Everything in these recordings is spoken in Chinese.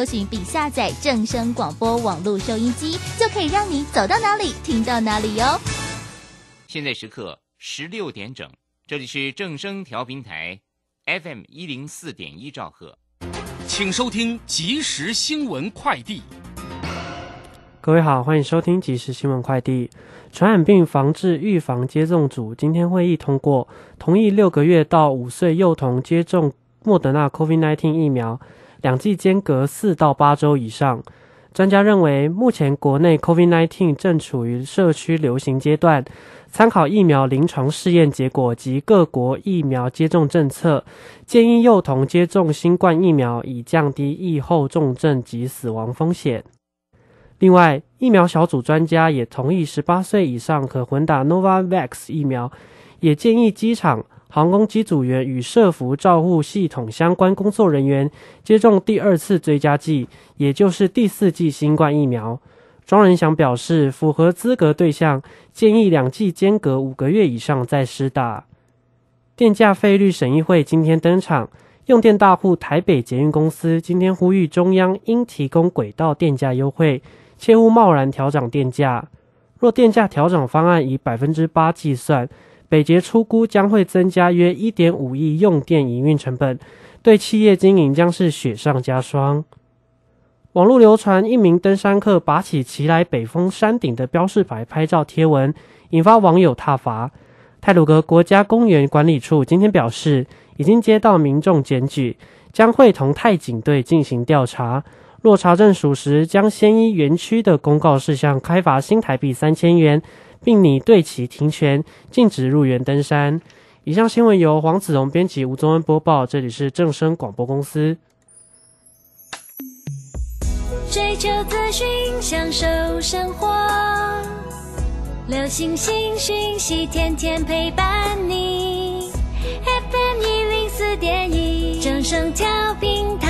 搜寻并下载正声广播网络收音机，就可以让你走到哪里听到哪里哟。现在时刻十六点整，这里是正声调频台 FM 一零四点一兆赫，请收听即时新闻快递。各位好，欢迎收听即时新闻快递。传染病防治预防接种组今天会议通过，同意六个月到五岁幼童接种莫德纳 COVID-19 疫苗。两剂间隔四到八周以上。专家认为，目前国内 COVID-19 正处于社区流行阶段，参考疫苗临床试验结果及各国疫苗接种政策，建议幼童接种新冠疫苗，以降低疫后重症及死亡风险。另外，疫苗小组专家也同意，十八岁以上可混打 Novavax 疫苗，也建议机场。航空机组员与社服照护系统相关工作人员接种第二次追加剂，也就是第四剂新冠疫苗。庄仁祥表示，符合资格对象，建议两剂间隔五个月以上再施打。电价费率审议会今天登场，用电大户台北捷运公司今天呼吁中央应提供轨道电价优惠，切勿贸然调涨电价。若电价调整方案以百分之八计算。北捷出估将会增加约一点五亿用电营运成本，对企业经营将是雪上加霜。网络流传一名登山客拔起骑来北峰山顶的标示牌拍照贴文，引发网友挞伐。泰鲁格国家公园管理处今天表示，已经接到民众检举，将会同泰警队进行调查。若查证属实，将先依园区的公告事项开罚新台币三千元。并拟对其停权，禁止入园登山。以上新闻由黄子荣编辑，吴宗恩播报。这里是正声广播公司。追求资讯，享受生活，流星星讯息，天天陪伴你。FM 一零四点一，正声调频台。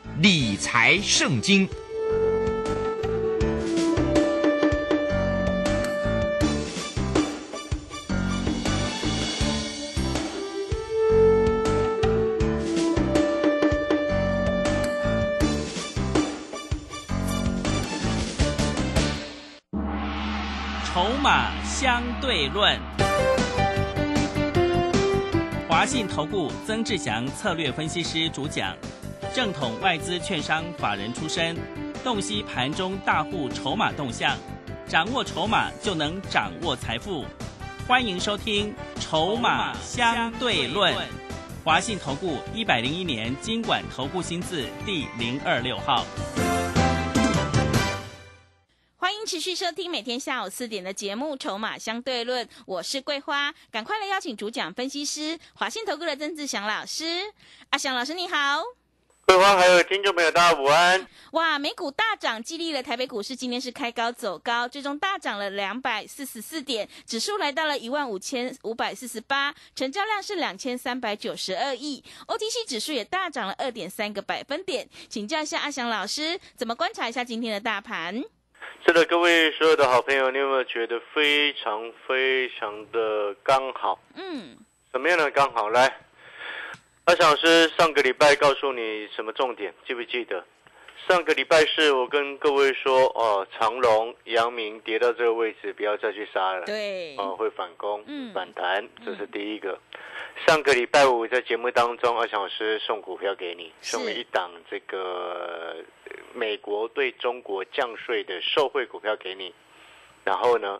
理财圣经，筹码相对论。华信投顾曾志祥策略分析师主讲。正统外资券商法人出身，洞悉盘中大户筹码动向，掌握筹码就能掌握财富。欢迎收听《筹码相对论》，华信投顾一百零一年金管投顾新字第零二六号。欢迎持续收听每天下午四点的节目《筹码相对论》，我是桂花，赶快来邀请主讲分析师华信投顾的曾志祥老师。阿祥老师你好。各位还有听众朋友，大家午安！哇，美股大涨，激励了台北股市，今天是开高走高，最终大涨了两百四十四点，指数来到了一万五千五百四十八，成交量是两千三百九十二亿，OTC 指数也大涨了二点三个百分点。请教一下阿翔老师，怎么观察一下今天的大盘？是的，各位所有的好朋友，你有没有觉得非常非常的刚好？嗯，什么样的刚好？来。阿翔老师上个礼拜告诉你什么重点？记不记得？上个礼拜是我跟各位说，哦，长隆、阳明跌到这个位置，不要再去杀了。对，哦，会反攻、嗯反弹，这是第一个。上个礼拜五在节目当中，阿翔老师送股票给你，送了一档这个美国对中国降税的受惠股票给你。然后呢，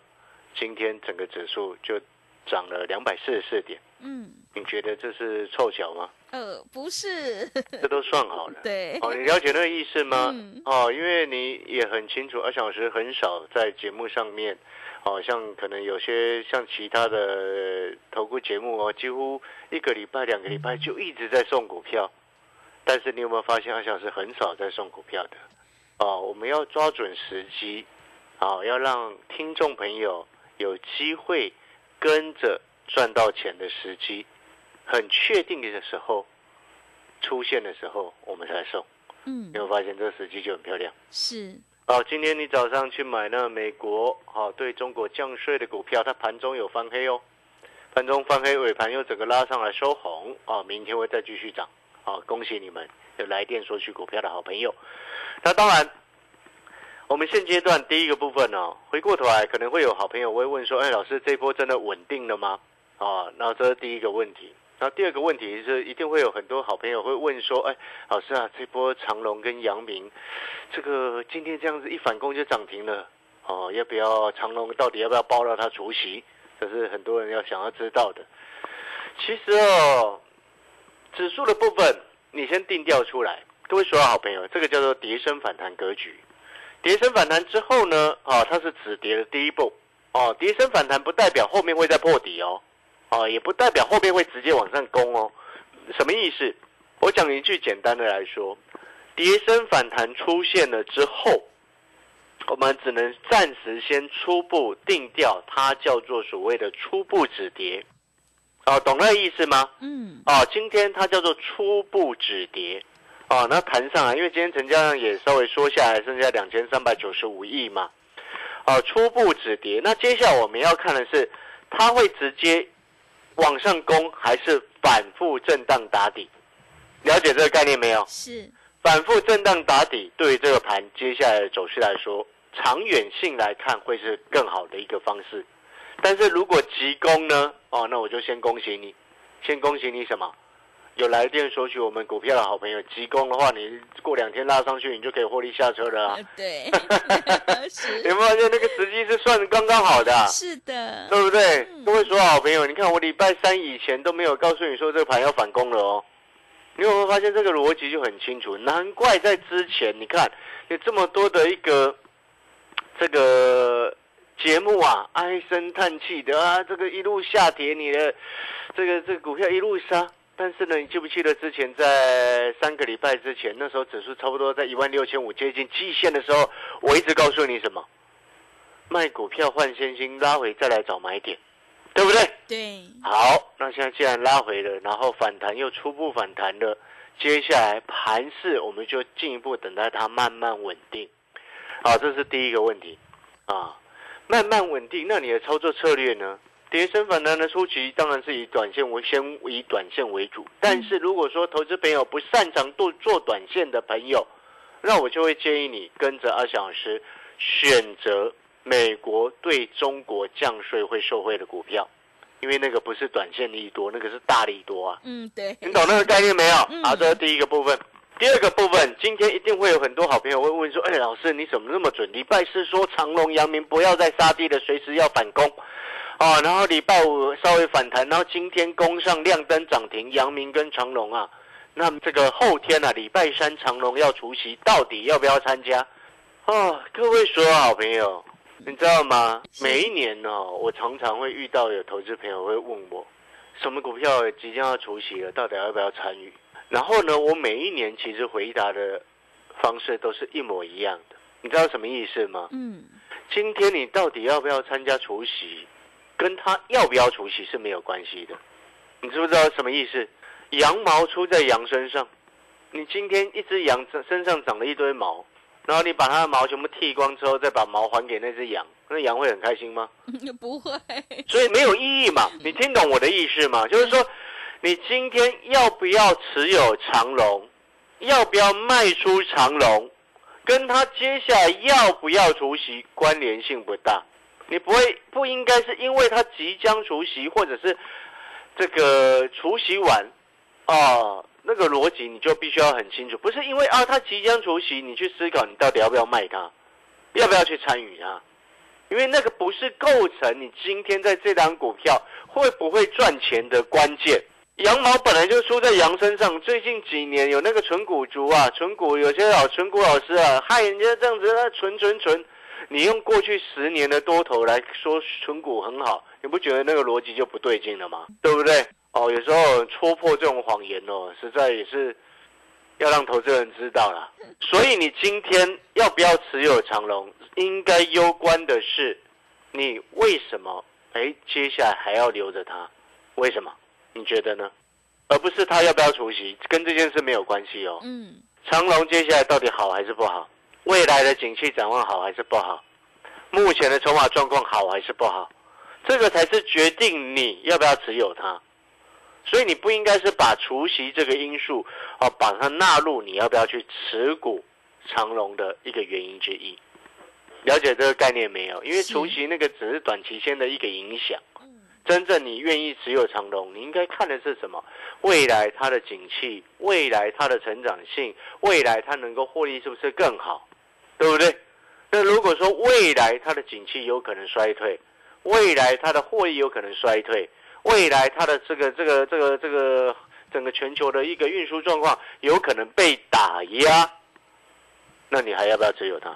今天整个指数就涨了两百四十四点。嗯。你觉得这是凑巧吗？呃，不是，这都算好了。对，哦，你了解那个意思吗？嗯哦，因为你也很清楚，二小时很少在节目上面，哦，像可能有些像其他的投顾节目哦，几乎一个礼拜、两个礼拜就一直在送股票。但是你有没有发现，二小时很少在送股票的？哦，我们要抓准时机，哦，要让听众朋友有机会跟着赚到钱的时机，很确定的时候出现的时候，我们才送。嗯你，会发现这个时机就很漂亮。是，哦，今天你早上去买那美国哦对中国降税的股票，它盘中有翻黑哦，盘中翻黑，尾盘又整个拉上来收红哦，明天会再继续涨哦，恭喜你们有来电索取股票的好朋友。那当然，我们现阶段第一个部分哦，回过头来可能会有好朋友会问说，哎，老师这波真的稳定了吗？哦，那这是第一个问题。那第二个问题是，一定会有很多好朋友会问说，哎，老师啊，这波长隆跟阳明，这个今天这样子一反攻就涨停了，哦，要不要长隆到底要不要包到它除息？这是很多人要想要知道的。其实哦，指数的部分你先定调出来，各位所有好朋友，这个叫做跌升反弹格局。跌升反弹之后呢，啊，它是止跌的第一步。哦，跌升反弹不代表后面会再破底哦，哦，也不代表后面会直接往上攻哦。什么意思？我讲一句简单的来说，跌升反弹出现了之后，我们只能暂时先初步定调，它叫做所谓的初步止跌。哦，懂那个意思吗？嗯，哦，今天它叫做初步止跌。哦，那弹上来，因为今天成交量也稍微缩下来，剩下两千三百九十五亿嘛。哦，初步止跌。那接下来我们要看的是，它会直接往上攻，还是反复震荡打底？了解这个概念没有？是，反复震荡打底，对于这个盘接下来的走势来说，长远性来看会是更好的一个方式。但是如果急攻呢？哦，那我就先恭喜你，先恭喜你什么？有来电索取我们股票的好朋友，急攻的话，你过两天拉上去，你就可以获利下车了啊！呃对，有 是，没有发现那个时机是算得刚刚好的啊、是的，对不对嗯？各位所有好朋友，你看我礼拜三以前都没有告诉你说这个盘要反攻了哦。你有没有发现这个逻辑就很清楚？难怪在之前，你看有这么多的一个这个节目啊，唉声叹气的啊，这个一路下跌，你的这个这个股票一路杀。但是呢，你记不记得之前在三个礼拜之前，那时候指数差不多在一万六千五接近季线的时候，我一直告诉你什么？卖股票换现金，拉回再来找买点，对不对？对，好，那现在既然拉回了，然后反弹又初步反弹了，接下来盘势我们就进一步等待它慢慢稳定。好，这是第一个问题啊，慢慢稳定。那你的操作策略呢？跌升反弹的初期当然是以短线为先以短线为主，但是如果说投资朋友不擅长做做短线的朋友，那我就会建议你跟着阿翔老师选择美国对中国降税会受惠的股票。因为那个不是短线利多，那个是大利多啊。嗯，对，你懂那个概念没有？嗯好，这是第一个部分。第二个部分，今天一定会有很多好朋友会问说：“哎，老师你怎么那么准？礼拜四说长隆、阳明不要再杀低了，随时要反攻，哦，然后礼拜五稍微反弹，然后今天攻上亮灯涨停，阳明跟长隆啊，那么这个后天啊，礼拜三长隆要除夕，到底要不要参加？哦，各位所有好朋友，你知道吗？每一年呢、我常常会遇到有投资朋友会问我，什么股票即将要除夕了，到底要不要参与？然后呢，我每一年其实回答的方式都是一模一样的。你知道什么意思吗？嗯，今天你到底要不要参加除夕，跟他要不要除夕是没有关系的。你知不知道什么意思？羊毛出在羊身上，你今天一只羊身上长了一堆毛，然后你把它的毛全部剃光之后，再把毛还给那只羊，那羊会很开心吗？不会，所以没有意义嘛。你听懂我的意思吗？就是说，你今天要不要持有长龙，要不要卖出长龙，跟他接下来要不要除息关联性不大。你不会不应该是因为他即将除息，或者是这个除息完，啊，那个逻辑你就必须要很清楚，不是因为啊他即将除息，你去思考你到底要不要卖它，要不要去参与它。因为那个不是构成你今天在这档股票会不会赚钱的关键。羊毛本来就出在羊身上，最近几年有那个纯股族啊，纯股有些老纯股老师啊，害人家这样子，那纯纯纯，你用过去十年的多头来说存股很好，你不觉得那个逻辑就不对劲了吗？对不对？哦，有时候戳破这种谎言哦，实在也是要让投资人知道了。所以你今天要不要持有长龙，应该攸关的是你为什么哎接下来还要留着它？为什么？你觉得呢？而不是他要不要除息，跟这件事没有关系哦。嗯，长隆接下来到底好还是不好？未来的景气展望好还是不好？目前的筹码状况好还是不好？这个才是决定你要不要持有它。所以你不应该是把除夕这个因素哦，把它纳入你要不要去持股长隆的一个原因之一。了解这个概念没有？因为除夕那个只是短期间的一个影响。真正你愿意持有长隆，你应该看的是什么？未来它的景气，未来它的成长性，未来它能够获利是不是更好？对不对？那如果说未来它的景气有可能衰退，未来它的获利有可能衰退，未来它的这个这个这个这个整个全球的一个运输状况有可能被打压，那你还要不要持有它？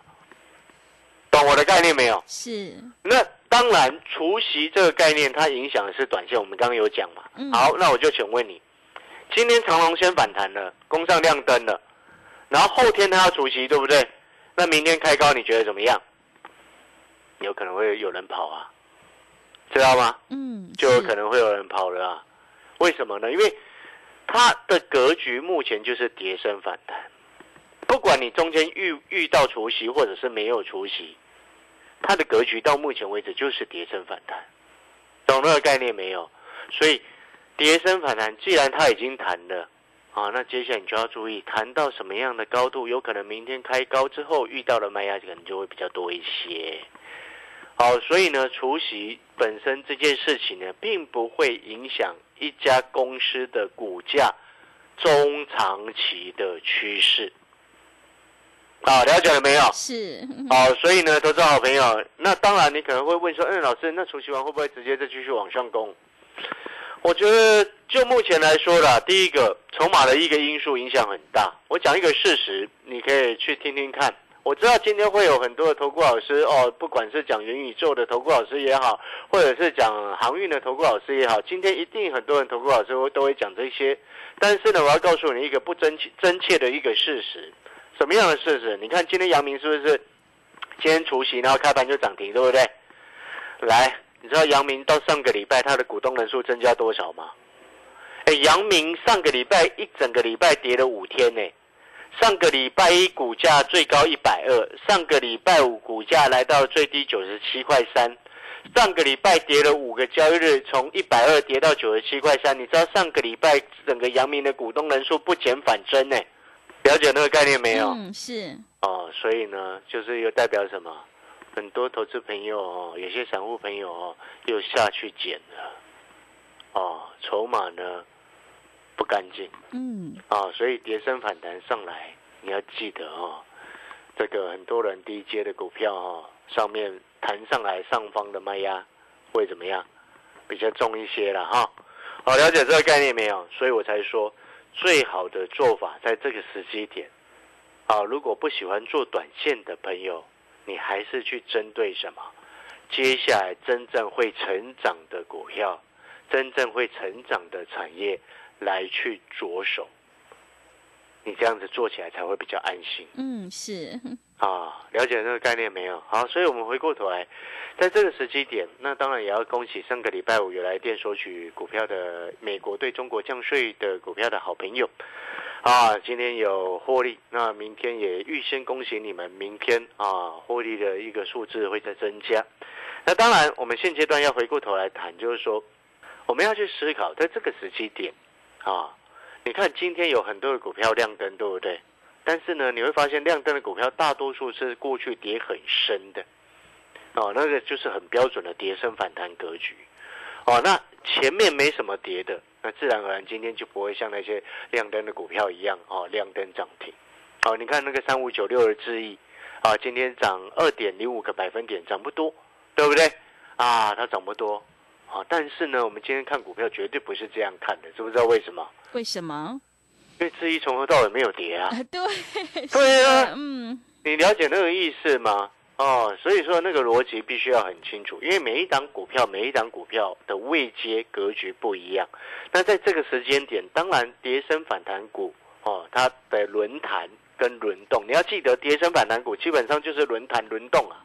懂我的概念没有？是。那。当然，除夕这个概念，它影响的是短线。我们刚刚有讲嘛。好，那我就请问你，今天长隆先反弹了，攻上亮灯了，然后后天它要除夕，对不对？那明天开高，你觉得怎么样？有可能会有人跑啊，知道吗？嗯，就有可能会有人跑了啊。为什么呢？因为它的格局目前就是跌升反弹，不管你中间遇遇到除夕，或者是没有除夕。它的格局到目前为止就是跌升反弹，懂那个概念没有？所以跌升反弹，既然它已经弹了，啊，那接下来你就要注意，弹到什么样的高度，有可能明天开高之后遇到的卖压可能就会比较多一些。好，所以呢，除息本身这件事情呢，并不会影响一家公司的股价中长期的趋势。啊，了解了没有？是。好，所以呢，投资好朋友，那当然你可能会问说，嗯，老师，那除夕完会不会直接再继续往上攻？我觉得就目前来说啦，第一个筹码的一个因素影响很大。我讲一个事实，你可以去听听看。我知道今天会有很多的投顾老师哦，不管是讲元宇宙的投顾老师也好，或者是讲航运的投顾老师也好，今天一定很多人投顾老师都会讲这些。但是呢，我要告诉你一个不真切真切的一个事实。什么样的事实？你看今天阳明是不是今天除夕，然后开盘就涨停，对不对？来，你知道阳明到上个礼拜它的股东人数增加多少吗？哎，阳明上个礼拜一整个礼拜跌了五天呢。上个礼拜一股价最高一百二，上个礼拜五股价来到最低九十七块三，上个礼拜跌了五个交易日，从一百二跌到九十七块三。你知道上个礼拜整个阳明的股东人数不减反增呢？了解那个概念没有？嗯，是。哦，所以呢，就是又代表什么？很多投资朋友哦，有些散户朋友哦，又下去捡了。哦，筹码呢不干净。嗯。啊，所以跌升反弹上来，你要记得哦，这个很多人低阶的股票哦，上面弹上来上方的卖压会怎么样？比较重一些了哈。好，了解这个概念没有？所以我才说。最好的做法在这个时机点，啊，如果不喜欢做短线的朋友，你还是去针对什么？接下来真正会成长的股票，真正会成长的产业来去着手，你这样子做起来才会比较安心。嗯，是。啊，了解这个概念没有？好，所以我们回过头来，在这个时机点，那当然也要恭喜上个礼拜五有来电索取股票的美国对中国降税的股票的好朋友，啊，今天有获利，那明天也预先恭喜你们，明天啊获利的一个数字会在增加。那当然，我们现阶段要回过头来谈，就是说我们要去思考，在这个时机点，啊，你看今天有很多的股票亮灯，对不对？但是呢，你会发现亮灯的股票大多数是过去跌很深的，哦，那个就是很标准的跌升反弹格局，哦，那前面没什么跌的，那自然而然今天就不会像那些亮灯的股票一样，哦，亮灯涨停，哦，你看那个三五九六的智易，啊，今天涨二点零五个百分点，涨不多，对不对？啊，它涨不多，啊，但是呢，我们今天看股票绝对不是这样看的，知不知道为什么？为什么？因为智一从头到尾没有跌啊。对，对啊，嗯，你了解那个意思吗？哦，所以说那个逻辑必须要很清楚，因为每一档股票，每一档股票的位阶格局不一样。那在这个时间点，当然跌升反弹股哦，它的轮弹跟轮动，你要记得跌升反弹股基本上就是轮弹轮动啊，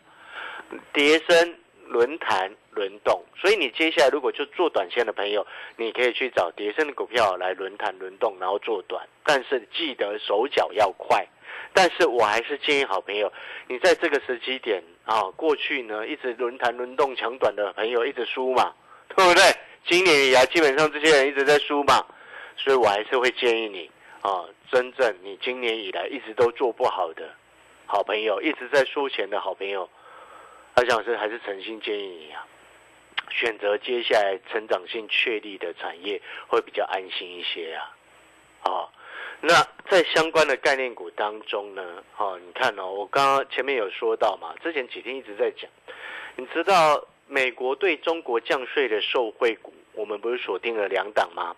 跌升轮弹轮动。所以你接下来如果就做短线的朋友，你可以去找跌升的股票来轮弹轮动，然后做短，但是记得手脚要快。但是我还是建议好朋友，你在这个时机点啊，过去呢一直轮谈轮动抢短的朋友一直输嘛，对不对？今年以来基本上这些人一直在输嘛，所以我还是会建议你啊，真正你今年以来一直都做不好的好朋友，一直在输钱的好朋友，阿蒋老师还是诚心建议你啊，选择接下来成长性确立的产业会比较安心一些啊，啊。那在相关的概念股当中呢，哦，你看哦，我刚刚前面有说到嘛，之前几天一直在讲，你知道美国对中国降税的受惠股，我们不是锁定了两档吗？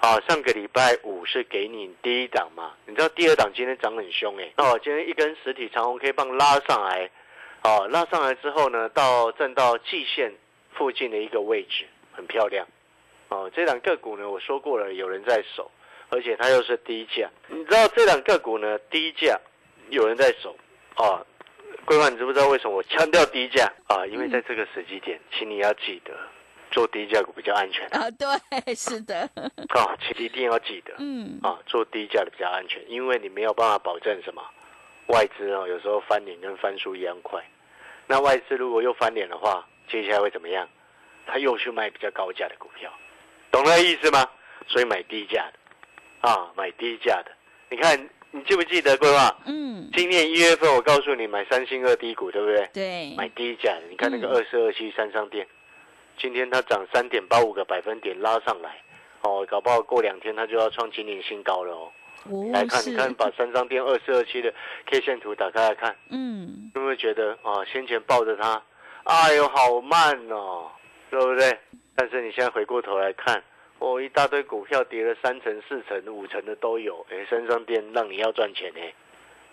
啊，上个礼拜五是给你第一档嘛，你知道第二档今天涨很凶哎，哦，今天一根实体长红 K 棒拉上来，哦，拉上来之后呢，到站到季线附近的一个位置，很漂亮，哦，这两个股呢，我说过了，有人在守。而且它又是低价，你知道这两个股呢？低价有人在守啊。规划，你知不知道为什么我强调低价啊？因为在这个时机点，请你要记得做低价股比较安全啊。对，是的。啊，请一定要记得，嗯，啊，做低价的比较安全，因为你没有办法保证什么外资哦，有时候翻脸跟翻书一样快。那外资如果又翻脸的话，接下来会怎么样？他又去卖比较高价的股票，懂那意思吗？所以买低价的。啊，买低价的，你看，你记不记得规划？嗯，今年一月份我告诉你买三星二低股，对不对？对，买低价的，你看那个二四二七三商店，今天它涨三点八五个百分点拉上来，哦，搞不好过两天它就要创今年新高了哦。来看，你看，把三张店二四二七的 K 线图打开来看，嗯，有没有觉得啊，先前抱着它，哎呦，好慢哦，对不对？但是你现在回过头来看。哦，一大堆股票跌了三成、四成、五成的都有，哎，三张店让你要赚钱呢。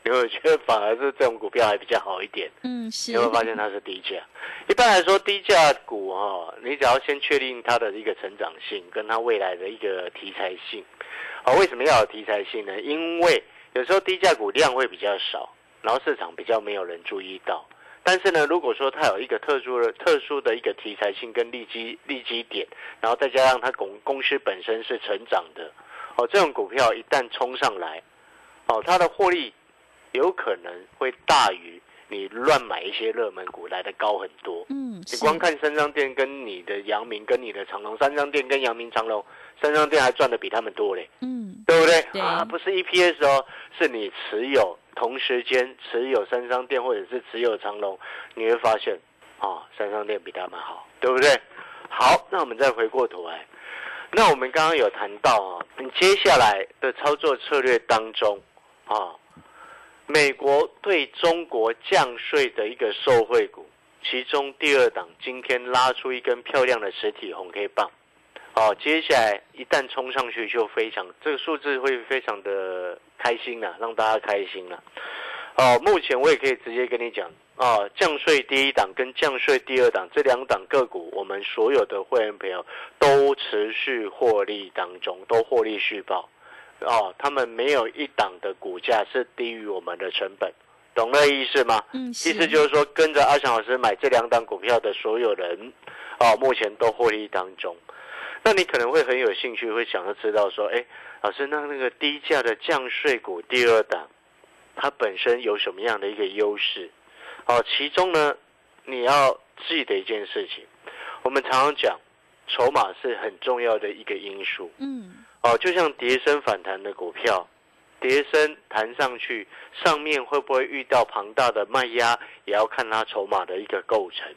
因为我觉得反而是这种股票还比较好一点。嗯，是。你会发现它是低价。一般来说，低价股哈，你只要先确定它的一个成长性，跟它未来的一个题材性。啊，为什么要有题材性呢？因为有时候低价股量会比较少，然后市场比较没有人注意到。但是呢，如果说它有一个特殊的、特殊的一个题材性跟利基利基点，然后再加上它公公司本身是成长的，哦，这种股票一旦冲上来，哦，它的获利有可能会大于你乱买一些热门股来的高很多。嗯，你光看三张店跟你的阳明跟你的长隆，三张店跟阳明长隆，三商店还赚的比他们多嘞。嗯，对不对？啊，不是 EPS 哦，是你持有。同时间持有三商店或者是持有长隆，你会发现啊，三商店比他们好，对不对？好，那我们再回过头来，那我们刚刚有谈到啊，你接下来的操作策略当中啊，美国对中国降税的一个受惠股，其中第二档今天拉出一根漂亮的实体红 K 棒。哦，接下来一旦冲上去，就非常这个数字会非常的开心呐，让大家开心了。哦，目前我也可以直接跟你讲，啊，降税第一档跟降税第二档这两档个股，我们所有的会员朋友都持续获利当中，都获利续报。哦，他们没有一档的股价是低于我们的成本，懂那意思吗？嗯，意思就是说，跟着阿翔老师买这两档股票的所有人，哦，目前都获利当中。那你可能会很有兴趣，会想要知道说，哎，老师，那那个低价的降税股第二档，它本身有什么样的一个优势？哦，其中呢，你要记得一件事情，我们常常讲，筹码是很重要的一个因素。嗯。哦，就像跌升反弹的股票，跌升弹上去，上面会不会遇到庞大的卖压，也要看它筹码的一个构成。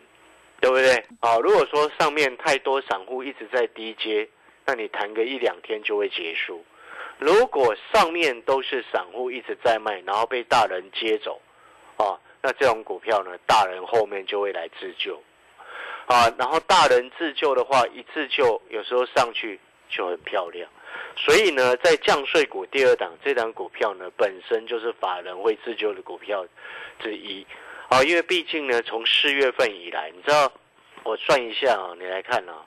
对不对？啊，如果说上面太多散户一直在低接，那你谈个一两天就会结束。如果上面都是散户一直在卖，然后被大人接走，啊，那这种股票呢，大人后面就会来自救。啊，然后大人自救的话，一自救有时候上去就很漂亮。所以呢，在降税股第二档这档股票呢，本身就是法人会自救的股票之一。啊，因为毕竟呢，从四月份以来，你知道，我算一下啊，你来看啊，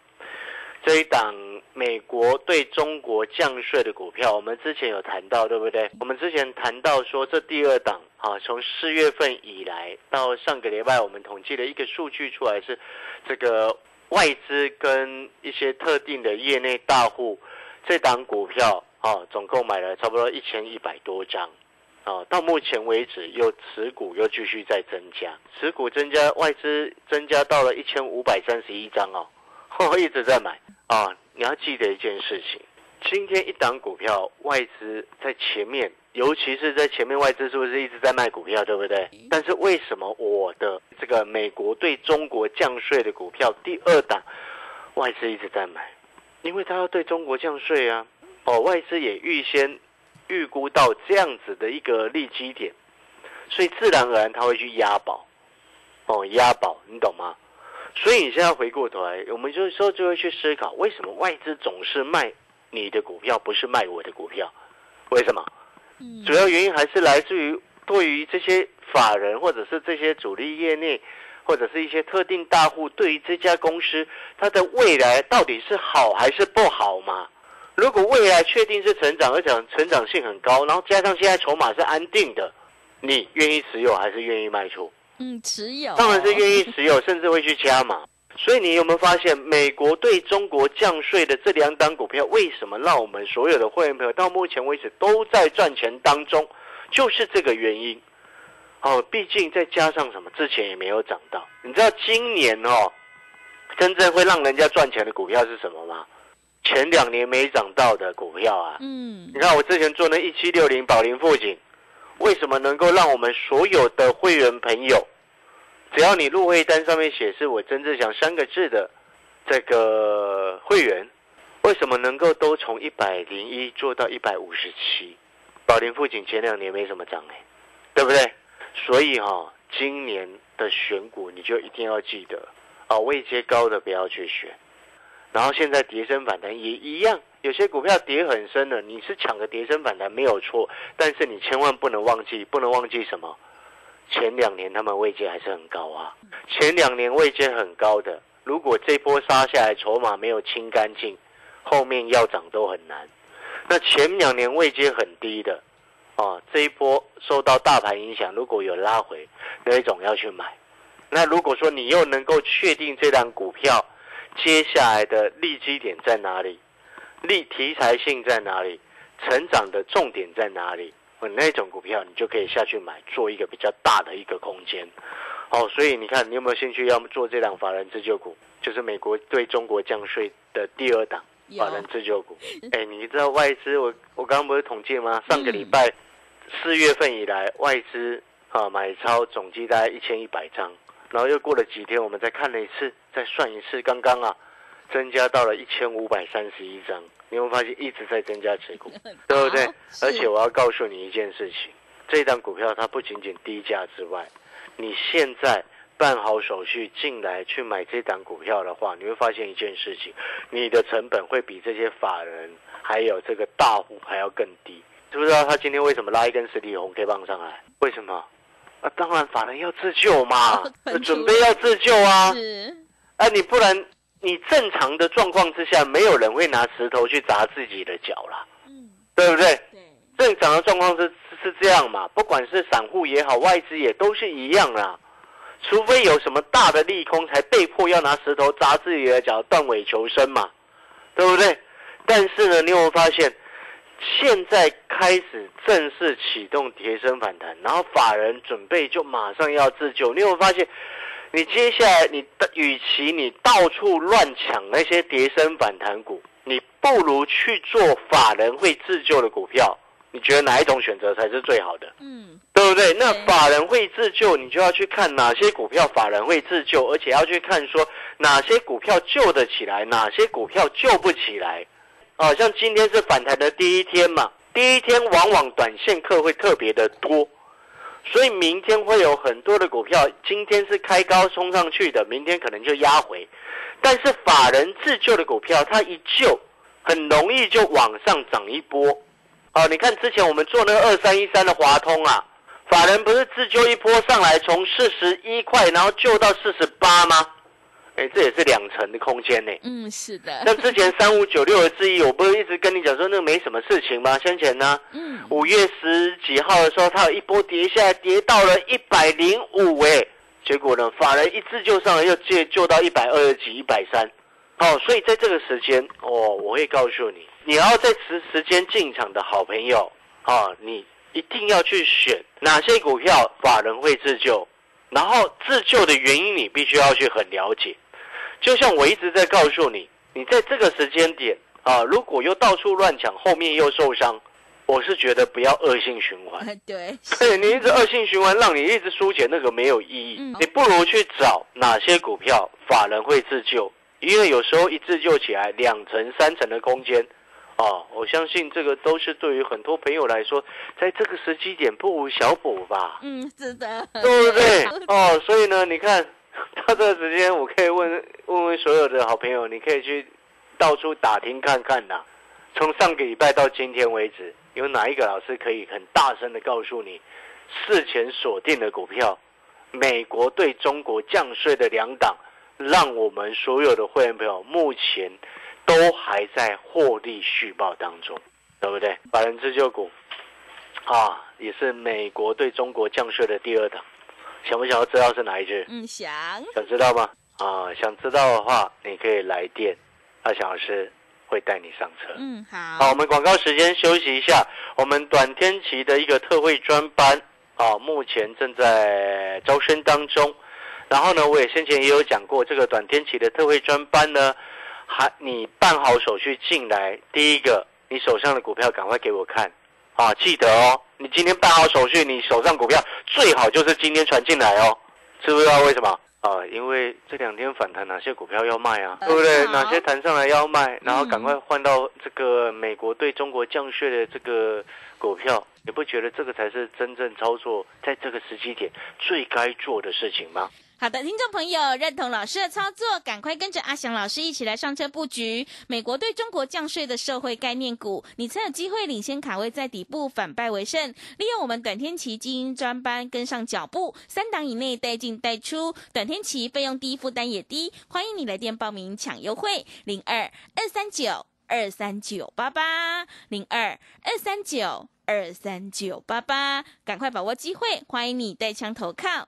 这一档美国对中国降税的股票，我们之前有谈到，对不对？我们之前谈到说，这第二档啊，从四月份以来到上个礼拜，我们统计了一个数据出来是，这个外资跟一些特定的业内大户，这档股票啊，总共买了差不多一千一百多张。啊，到目前为止，又持股又继续在增加，持股增加，外资增加到了一千五百三十一张哦，一直在买啊。你要记得一件事情，今天一档股票外资在前面，尤其是在前面，外资是不是一直在卖股票，对不对？但是为什么我的这个美国对中国降税的股票第二档外资一直在买？因为他要对中国降税啊，哦，外资也预先。预估到这样子的一个利基点，所以自然而然他会去押宝，哦，押宝，你懂吗？所以你现在回过头来，我们就说就会去思考，为什么外资总是卖你的股票，不是卖我的股票？为什么？主要原因还是来自于对于这些法人，或者是这些主力业内，或者是一些特定大户，对于这家公司它的未来到底是好还是不好嘛？如果未来确定是成长，而且成长性很高，然后加上现在筹码是安定的，你愿意持有还是愿意卖出？嗯，持有。当然是愿意持有，甚至会去加码。所以你有没有发现，美国对中国降税的这两档股票，为什么让我们所有的会员朋友到目前为止都在赚钱当中？就是这个原因。哦，毕竟再加上什么，之前也没有涨到。你知道今年哦，真正会让人家赚钱的股票是什么吗？前两年没涨到的股票啊，嗯，你看我之前做那一七六零宝林富锦，为什么能够让我们所有的会员朋友，只要你入会单上面写是我曾志祥三个字的这个会员，为什么能够都从一百零一做到一百五十七？宝林富锦前两年没什么涨哎，对不对？所以哈，今年的选股你就一定要记得啊，位阶高的不要去选。然后现在跌升反弹也一样，有些股票跌很深了，你是抢个跌升反弹没有错，但是你千万不能忘记，不能忘记什么？前两年他们位阶还是很高啊，前两年位阶很高的，如果这波杀下来筹码没有清干净，后面要涨都很难。那前两年位阶很低的，啊，这一波受到大盘影响，如果有拉回，那一种要去买。那如果说你又能够确定这档股票，接下来的利基点在哪里？利题材性在哪里？成长的重点在哪里？那种股票你就可以下去买，做一个比较大的一个空间。哦，所以你看，你有没有兴趣要做这档法人自救股？就是美国对中国降税的第二档法人自救股。哎，你知道外资？我我刚刚不是统计吗？上个礼拜四月份以来，外资啊买超总计大概一千一百张。然后又过了几天，我们再看了一次，再算一次，刚刚啊，增加到了一千五百三十一张。你会发现一直在增加持股，对不对？而且我要告诉你一件事情，这档股票它不仅仅低价之外，你现在办好手续进来去买这档股票的话，你会发现一件事情，你的成本会比这些法人还有这个大户还要更低。知不知道他今天为什么拉一根实体红 K 棒上来？为什么？啊，当然，法人要自救嘛，准备要自救啊。是，啊，你不然，你正常的状况之下，没有人会拿石头去砸自己的脚啦。嗯，对不对？对，正常的状况是是这样嘛，不管是散户也好，外资也都是一样啦。除非有什么大的利空，才被迫要拿石头砸自己的脚，断尾求生嘛，对不对？但是呢，你有没有发现？现在开始正式启动跌升反弹，然后法人准备就马上要自救。你有发现，你接下来你的与其你到处乱抢那些跌升反弹股，你不如去做法人会自救的股票。你觉得哪一种选择才是最好的？嗯，对不对？那法人会自救，你就要去看哪些股票法人会自救，而且要去看说哪些股票救得起来，哪些股票救不起来。哦，像今天是反弹的第一天嘛，第一天往往短线客会特别的多，所以明天会有很多的股票，今天是开高冲上去的，明天可能就压回。但是法人自救的股票，它一救，很容易就往上涨一波。哦，你看之前我们做那个二三一三的华通啊，法人不是自救一波上来，从四十一块，然后救到四十八吗？哎，这也是两成的空间呢。嗯，是的。那之前三五九六的质疑，我不是一直跟你讲说那个没什么事情吗？先前呢，嗯，五月十几号的时候，它有一波跌下来，跌到了一百零五，哎，结果呢，法人一次救上来，又借救到一百二十几、一百三。哦，所以在这个时间，哦，我会告诉你，你要在此时间进场的好朋友，啊，你一定要去选哪些股票法人会自救，然后自救的原因你必须要去很了解。就像我一直在告诉你，你在这个时间点啊，如果又到处乱抢，后面又受伤，我是觉得不要恶性循环。对，对你一直恶性循环，让你一直输钱，那个没有意义。你不如去找哪些股票法人会自救，因为有时候一自救起来，两层、三层的空间，啊，我相信这个都是对于很多朋友来说，在这个时机点不无小补吧。嗯，是的，对不对？哦，所以呢，你看。到这个时间，我可以问问问所有的好朋友，你可以去到处打听看看呐。从上个礼拜到今天为止，有哪一个老师可以很大声的告诉你，事前锁定的股票，美国对中国降税的两档，让我们所有的会员朋友目前都还在获利续报当中，对不对？百人自救股啊，也是美国对中国降税的第二档。想不想要知道是哪一只？嗯，想。想知道吗？啊，想知道的话，你可以来电，阿翔老师会带你上车。嗯，好。好，我们广告时间休息一下。我们短天期的一个特惠专班，啊，目前正在招生当中。然后呢，我也先前也有讲过，这个短天期的特惠专班呢，还你办好手续进来，第一个，你手上的股票赶快给我看。啊，记得哦，你今天办好手续，你手上股票最好就是今天传进来哦，知不知道为什么？啊，因为这两天反弹，哪些股票要卖啊？对不对？哪些弹上来要卖，然后赶快换到这个美国对中国降税的这个股票，你不觉得这个才是真正操作在这个时机点最该做的事情吗？好的，听众朋友，认同老师的操作，赶快跟着阿翔老师一起来上车布局美国对中国降税的社会概念股，你才有机会领先卡位在底部，反败为胜。利用我们短天期精英专班跟上脚步，三档以内带进带出，短天期费用低，负担也低。欢迎你来电报名抢优惠，零二二三九二三九八八零二二三九。二三九八八，赶快把握机会！欢迎你带枪投靠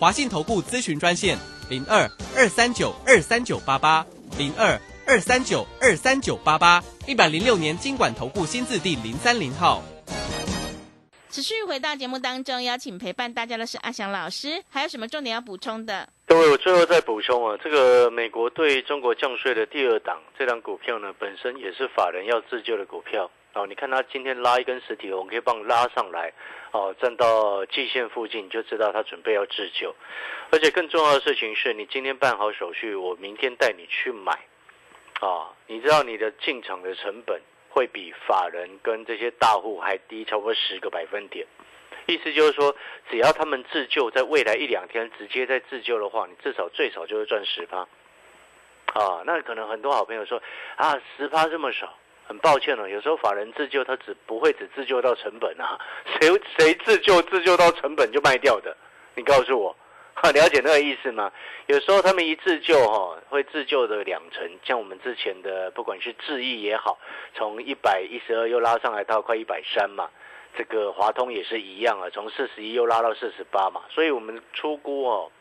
华信投顾咨询专线零二二三九二三九八八零二二三九二三九八八，一百零六年经管投顾新字第零三零号。持续回到节目当中，邀请陪伴大家的是阿翔老师，还有什么重点要补充的？各位，我最后再补充啊，这个美国对中国降税的第二档，这档股票呢，本身也是法人要自救的股票哦。你看它今天拉一根实体红，可以帮拉上来哦，站到季线附近，你就知道他准备要自救。而且更重要的事情是，你今天办好手续，我明天带你去买啊。你知道你的进场的成本？会比法人跟这些大户还低，超过十个百分点。意思就是说，只要他们自救，在未来一两天直接在自救的话，你至少最少就是赚十趴。啊，那可能很多好朋友说啊，十趴这么少，很抱歉了。有时候法人自救，他只不会只自救到成本啊，谁谁自救自救到成本就卖掉的？你告诉我。了解那个意思吗？有时候他们一自救哈，会自救的两成，像我们之前的不管是智毅也好，从一百一十二又拉上来到快一百三嘛，这个华通也是一样啊，从四十一又拉到四十八嘛，所以我们出估哦，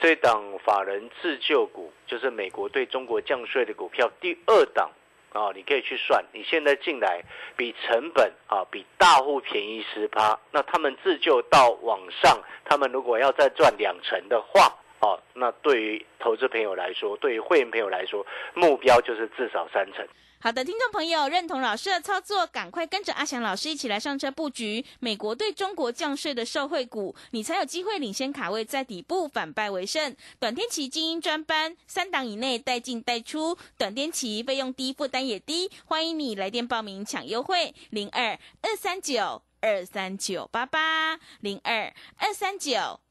这档法人自救股就是美国对中国降税的股票第二档啊，你可以去算，你现在进来比成本啊比大户便宜十趴，那他们自救到网上，他们如果要再赚两成的话，哦，那对于投资朋友来说，对于会员朋友来说，目标就是至少三成。好的，听众朋友，认同老师的操作，赶快跟着阿翔老师一起来上车布局美国对中国降税的受惠股，你才有机会领先卡位在底部，反败为胜。短天期精英专班，三档以内带进带出，短天期费用低，负担也低，欢迎你来电报名抢优惠，零二二三九二三九八八，零二二三九